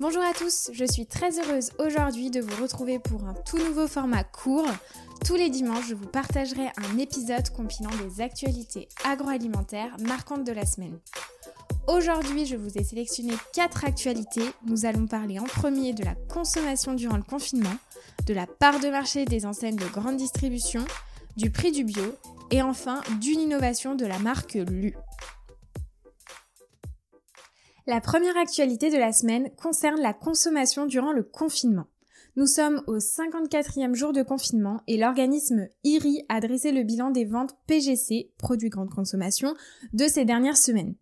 Bonjour à tous, je suis très heureuse aujourd'hui de vous retrouver pour un tout nouveau format court. Tous les dimanches, je vous partagerai un épisode compilant des actualités agroalimentaires marquantes de la semaine. Aujourd'hui, je vous ai sélectionné 4 actualités. Nous allons parler en premier de la consommation durant le confinement, de la part de marché des enseignes de grande distribution, du prix du bio et enfin d'une innovation de la marque Lu. La première actualité de la semaine concerne la consommation durant le confinement. Nous sommes au 54e jour de confinement et l'organisme IRI a dressé le bilan des ventes PGC, produits grande consommation, de ces dernières semaines.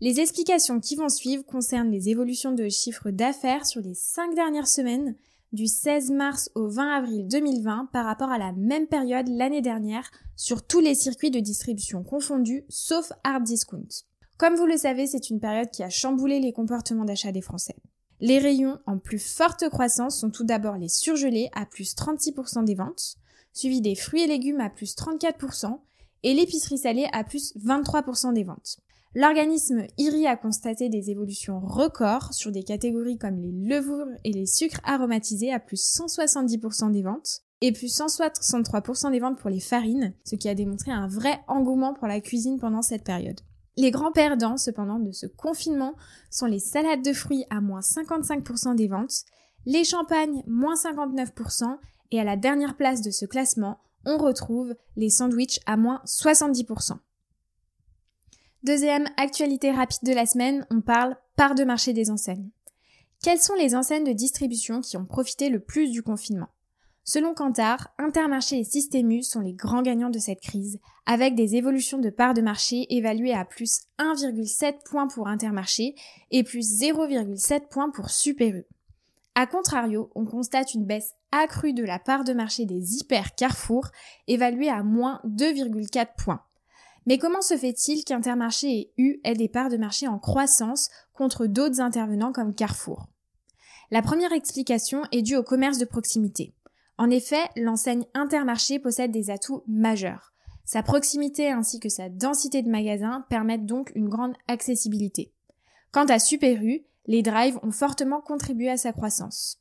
Les explications qui vont suivre concernent les évolutions de chiffres d'affaires sur les 5 dernières semaines, du 16 mars au 20 avril 2020 par rapport à la même période l'année dernière sur tous les circuits de distribution confondus sauf hard discount. Comme vous le savez, c'est une période qui a chamboulé les comportements d'achat des Français. Les rayons en plus forte croissance sont tout d'abord les surgelés à plus 36% des ventes, suivis des fruits et légumes à plus 34% et l'épicerie salée à plus 23% des ventes. L'organisme IRI a constaté des évolutions records sur des catégories comme les levures et les sucres aromatisés à plus 170% des ventes et plus 163% des ventes pour les farines, ce qui a démontré un vrai engouement pour la cuisine pendant cette période. Les grands perdants, cependant, de ce confinement sont les salades de fruits à moins 55% des ventes, les champagnes moins 59% et à la dernière place de ce classement, on retrouve les sandwichs à moins 70%. Deuxième actualité rapide de la semaine, on parle part de marché des enseignes. Quelles sont les enseignes de distribution qui ont profité le plus du confinement? Selon Kantar, Intermarché et Systému sont les grands gagnants de cette crise, avec des évolutions de parts de marché évaluées à plus 1,7 points pour Intermarché et plus 0,7 points pour Super U. A contrario, on constate une baisse accrue de la part de marché des hyper Carrefour, évaluée à moins 2,4 points. Mais comment se fait-il qu'Intermarché et U aient des parts de marché en croissance contre d'autres intervenants comme Carrefour? La première explication est due au commerce de proximité. En effet, l'enseigne Intermarché possède des atouts majeurs. Sa proximité ainsi que sa densité de magasins permettent donc une grande accessibilité. Quant à Super U, les drives ont fortement contribué à sa croissance.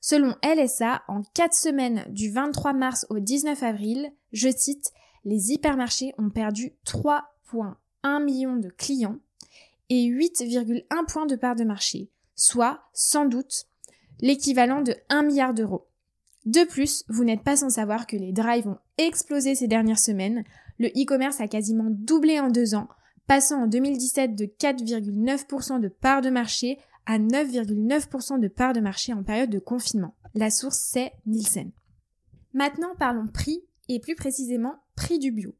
Selon LSA, en 4 semaines du 23 mars au 19 avril, je cite, les hypermarchés ont perdu 3,1 millions de clients et 8,1 points de part de marché, soit sans doute l'équivalent de 1 milliard d'euros. De plus, vous n'êtes pas sans savoir que les drives ont explosé ces dernières semaines. Le e-commerce a quasiment doublé en deux ans, passant en 2017 de 4,9% de part de marché à 9,9% de part de marché en période de confinement. La source c'est Nielsen. Maintenant parlons prix et plus précisément prix du bio.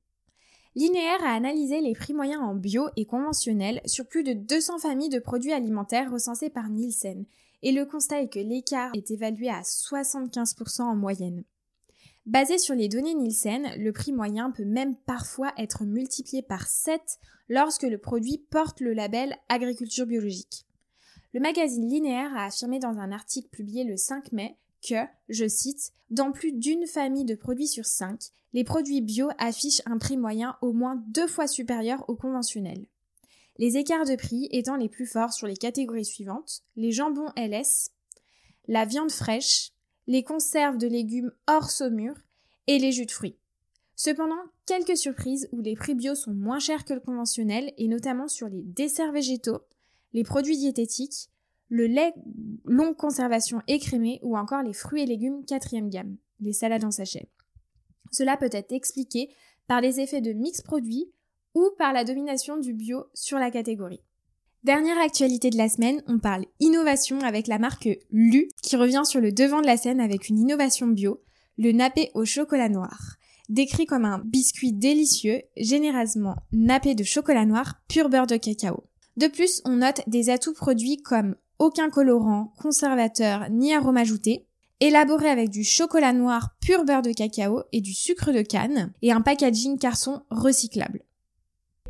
Linéaire a analysé les prix moyens en bio et conventionnel sur plus de 200 familles de produits alimentaires recensés par Nielsen et le constat est que l'écart est évalué à 75% en moyenne. Basé sur les données Nielsen, le prix moyen peut même parfois être multiplié par 7 lorsque le produit porte le label agriculture biologique. Le magazine Linéaire a affirmé dans un article publié le 5 mai que, je cite, dans plus d'une famille de produits sur 5, les produits bio affichent un prix moyen au moins deux fois supérieur au conventionnel les écarts de prix étant les plus forts sur les catégories suivantes, les jambons LS, la viande fraîche, les conserves de légumes hors saumure et les jus de fruits. Cependant, quelques surprises où les prix bio sont moins chers que le conventionnel et notamment sur les desserts végétaux, les produits diététiques, le lait longue conservation écrémé ou encore les fruits et légumes quatrième gamme, les salades en sachet. Cela peut être expliqué par les effets de mix produits ou par la domination du bio sur la catégorie. Dernière actualité de la semaine, on parle innovation avec la marque Lu qui revient sur le devant de la scène avec une innovation bio, le nappé au chocolat noir. Décrit comme un biscuit délicieux, généreusement nappé de chocolat noir pur beurre de cacao. De plus, on note des atouts produits comme aucun colorant, conservateur ni arôme ajouté, élaboré avec du chocolat noir pur beurre de cacao et du sucre de canne, et un packaging carton recyclable.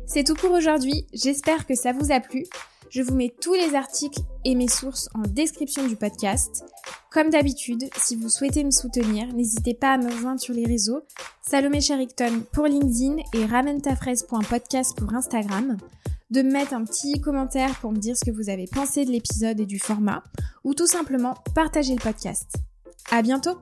C'est tout pour aujourd'hui, j'espère que ça vous a plu. Je vous mets tous les articles et mes sources en description du podcast. Comme d'habitude, si vous souhaitez me soutenir, n'hésitez pas à me rejoindre sur les réseaux, Salomé Sherrington pour LinkedIn et ramentafraise.podcast pour Instagram, de me mettre un petit commentaire pour me dire ce que vous avez pensé de l'épisode et du format, ou tout simplement partager le podcast. À bientôt!